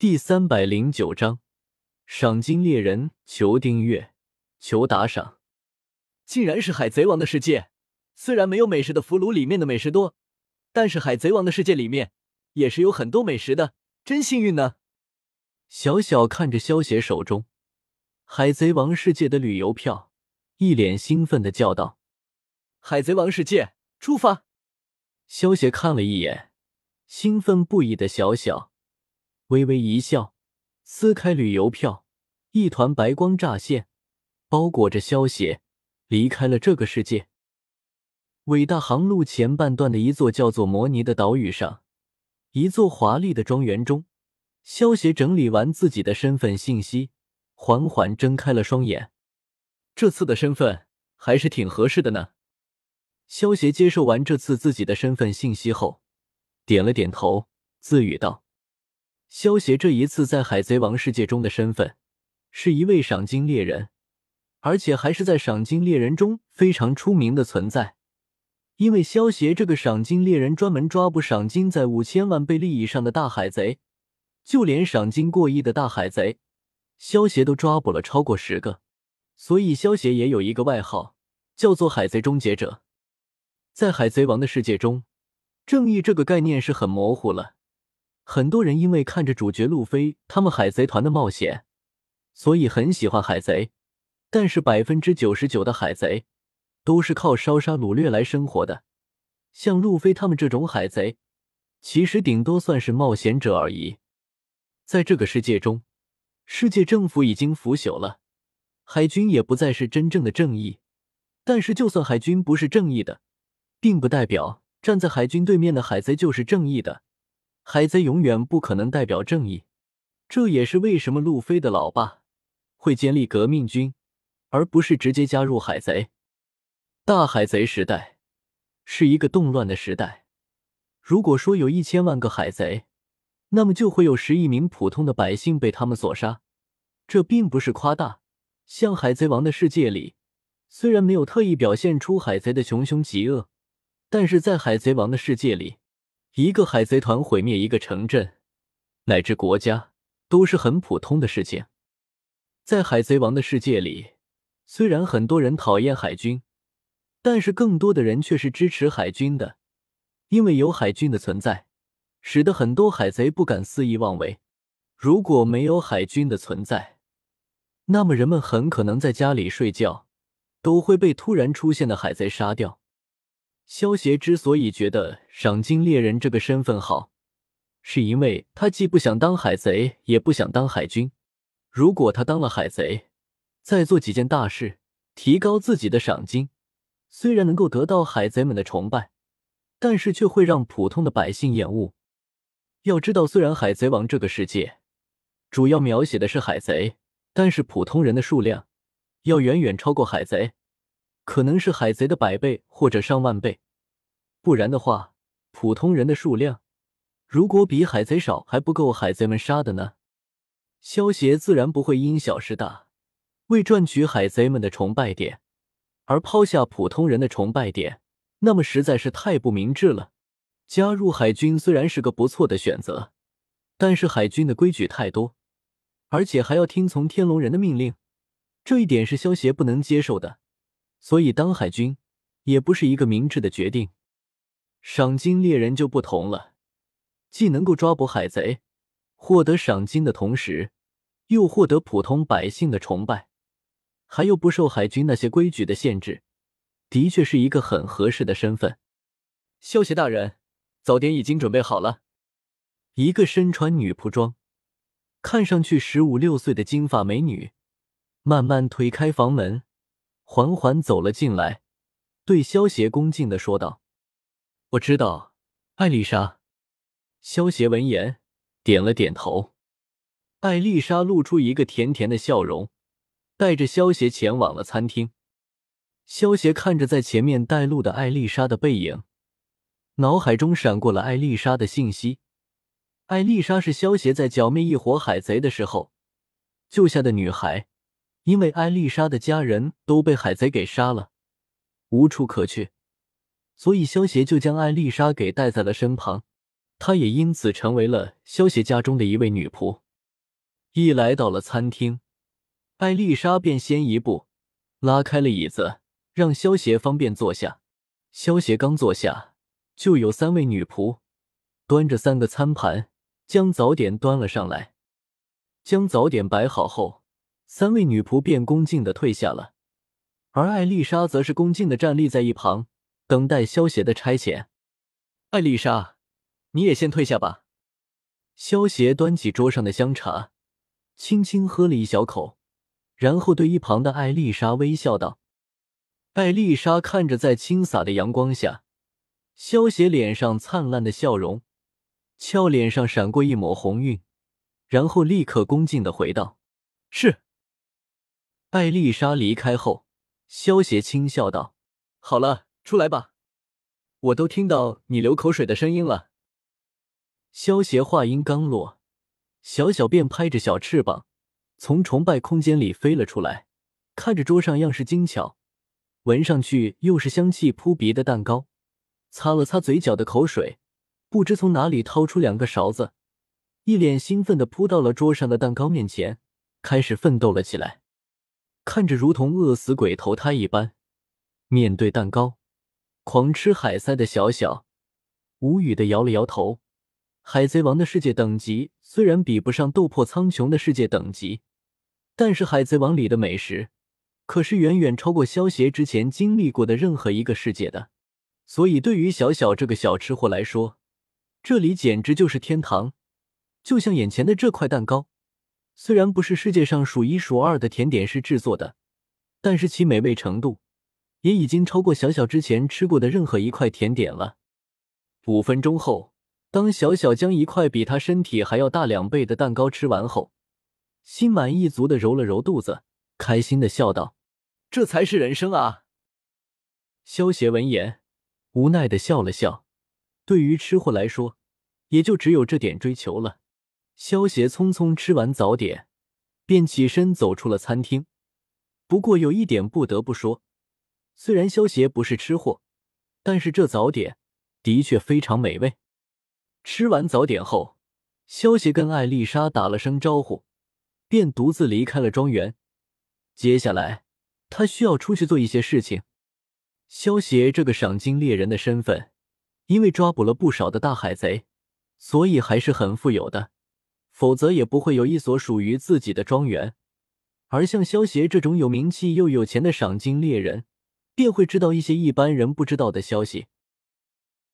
第三百零九章，赏金猎人，求订阅，求打赏。竟然是海贼王的世界，虽然没有美食的俘虏里面的美食多，但是海贼王的世界里面也是有很多美食的，真幸运呢。小小看着萧邪手中海贼王世界的旅游票，一脸兴奋的叫道：“海贼王世界，出发！”萧邪看了一眼兴奋不已的小小。微微一笑，撕开旅游票，一团白光乍现，包裹着萧邪，离开了这个世界。伟大航路前半段的一座叫做摩尼的岛屿上，一座华丽的庄园中，萧邪整理完自己的身份信息，缓缓睁开了双眼。这次的身份还是挺合适的呢。萧邪接受完这次自己的身份信息后，点了点头，自语道。萧协这一次在海贼王世界中的身份是一位赏金猎人，而且还是在赏金猎人中非常出名的存在。因为萧协这个赏金猎人专门抓捕赏金在五千万贝利以上的大海贼，就连赏金过亿的大海贼，萧协都抓捕了超过十个。所以萧协也有一个外号，叫做“海贼终结者”。在海贼王的世界中，正义这个概念是很模糊了。很多人因为看着主角路飞他们海贼团的冒险，所以很喜欢海贼。但是百分之九十九的海贼都是靠烧杀掳掠来生活的。像路飞他们这种海贼，其实顶多算是冒险者而已。在这个世界中，世界政府已经腐朽了，海军也不再是真正的正义。但是，就算海军不是正义的，并不代表站在海军对面的海贼就是正义的。海贼永远不可能代表正义，这也是为什么路飞的老爸会建立革命军，而不是直接加入海贼。大海贼时代是一个动乱的时代。如果说有一千万个海贼，那么就会有十亿名普通的百姓被他们所杀。这并不是夸大。像海贼王的世界里，虽然没有特意表现出海贼的穷凶极恶，但是在海贼王的世界里。一个海贼团毁灭一个城镇乃至国家都是很普通的事情。在海贼王的世界里，虽然很多人讨厌海军，但是更多的人却是支持海军的，因为有海军的存在，使得很多海贼不敢肆意妄为。如果没有海军的存在，那么人们很可能在家里睡觉都会被突然出现的海贼杀掉。萧协之所以觉得赏金猎人这个身份好，是因为他既不想当海贼，也不想当海军。如果他当了海贼，再做几件大事，提高自己的赏金，虽然能够得到海贼们的崇拜，但是却会让普通的百姓厌恶。要知道，虽然海贼王这个世界主要描写的是海贼，但是普通人的数量要远远超过海贼。可能是海贼的百倍或者上万倍，不然的话，普通人的数量如果比海贼少，还不够海贼们杀的呢。萧协自然不会因小失大，为赚取海贼们的崇拜点而抛下普通人的崇拜点，那么实在是太不明智了。加入海军虽然是个不错的选择，但是海军的规矩太多，而且还要听从天龙人的命令，这一点是萧协不能接受的。所以当海军也不是一个明智的决定。赏金猎人就不同了，既能够抓捕海贼，获得赏金的同时，又获得普通百姓的崇拜，还又不受海军那些规矩的限制，的确是一个很合适的身份。萧协大人，早点已经准备好了。一个身穿女仆装，看上去十五六岁的金发美女，慢慢推开房门。缓缓走了进来，对萧协恭敬的说道：“我知道，艾丽莎。”萧协闻言点了点头。艾丽莎露出一个甜甜的笑容，带着萧协前往了餐厅。萧协看着在前面带路的艾丽莎的背影，脑海中闪过了艾丽莎的信息。艾丽莎是萧协在剿灭一伙海贼的时候救下的女孩。因为艾丽莎的家人都被海贼给杀了，无处可去，所以萧协就将艾丽莎给带在了身旁。她也因此成为了萧协家中的一位女仆。一来到了餐厅，艾丽莎便先一步拉开了椅子，让萧协方便坐下。萧协刚坐下，就有三位女仆端着三个餐盘将早点端了上来。将早点摆好后，三位女仆便恭敬的退下了，而艾丽莎则是恭敬的站立在一旁，等待萧协的差遣。艾丽莎，你也先退下吧。萧协端起桌上的香茶，轻轻喝了一小口，然后对一旁的艾丽莎微笑道。艾丽莎看着在倾洒的阳光下，萧协脸上灿烂的笑容，俏脸上闪过一抹红晕，然后立刻恭敬的回道：“是。”艾丽莎离开后，萧协轻笑道：“好了，出来吧，我都听到你流口水的声音了。”萧协话音刚落，小小便拍着小翅膀，从崇拜空间里飞了出来，看着桌上样式精巧。闻上去又是香气扑鼻的蛋糕，擦了擦嘴角的口水，不知从哪里掏出两个勺子，一脸兴奋的扑到了桌上的蛋糕面前，开始奋斗了起来。看着如同饿死鬼投胎一般，面对蛋糕狂吃海塞的小小，无语的摇了摇头。海贼王的世界等级虽然比不上斗破苍穹的世界等级，但是海贼王里的美食。可是远远超过萧协之前经历过的任何一个世界的，所以对于小小这个小吃货来说，这里简直就是天堂。就像眼前的这块蛋糕，虽然不是世界上数一数二的甜点师制作的，但是其美味程度也已经超过小小之前吃过的任何一块甜点了。五分钟后，当小小将一块比他身体还要大两倍的蛋糕吃完后，心满意足的揉了揉肚子，开心的笑道。这才是人生啊！萧协闻言，无奈的笑了笑。对于吃货来说，也就只有这点追求了。萧协匆匆吃完早点，便起身走出了餐厅。不过有一点不得不说，虽然萧协不是吃货，但是这早点的确非常美味。吃完早点后，萧协跟艾丽莎打了声招呼，便独自离开了庄园。接下来。他需要出去做一些事情。萧协这个赏金猎人的身份，因为抓捕了不少的大海贼，所以还是很富有的。否则也不会有一所属于自己的庄园。而像萧协这种有名气又有钱的赏金猎人，便会知道一些一般人不知道的消息。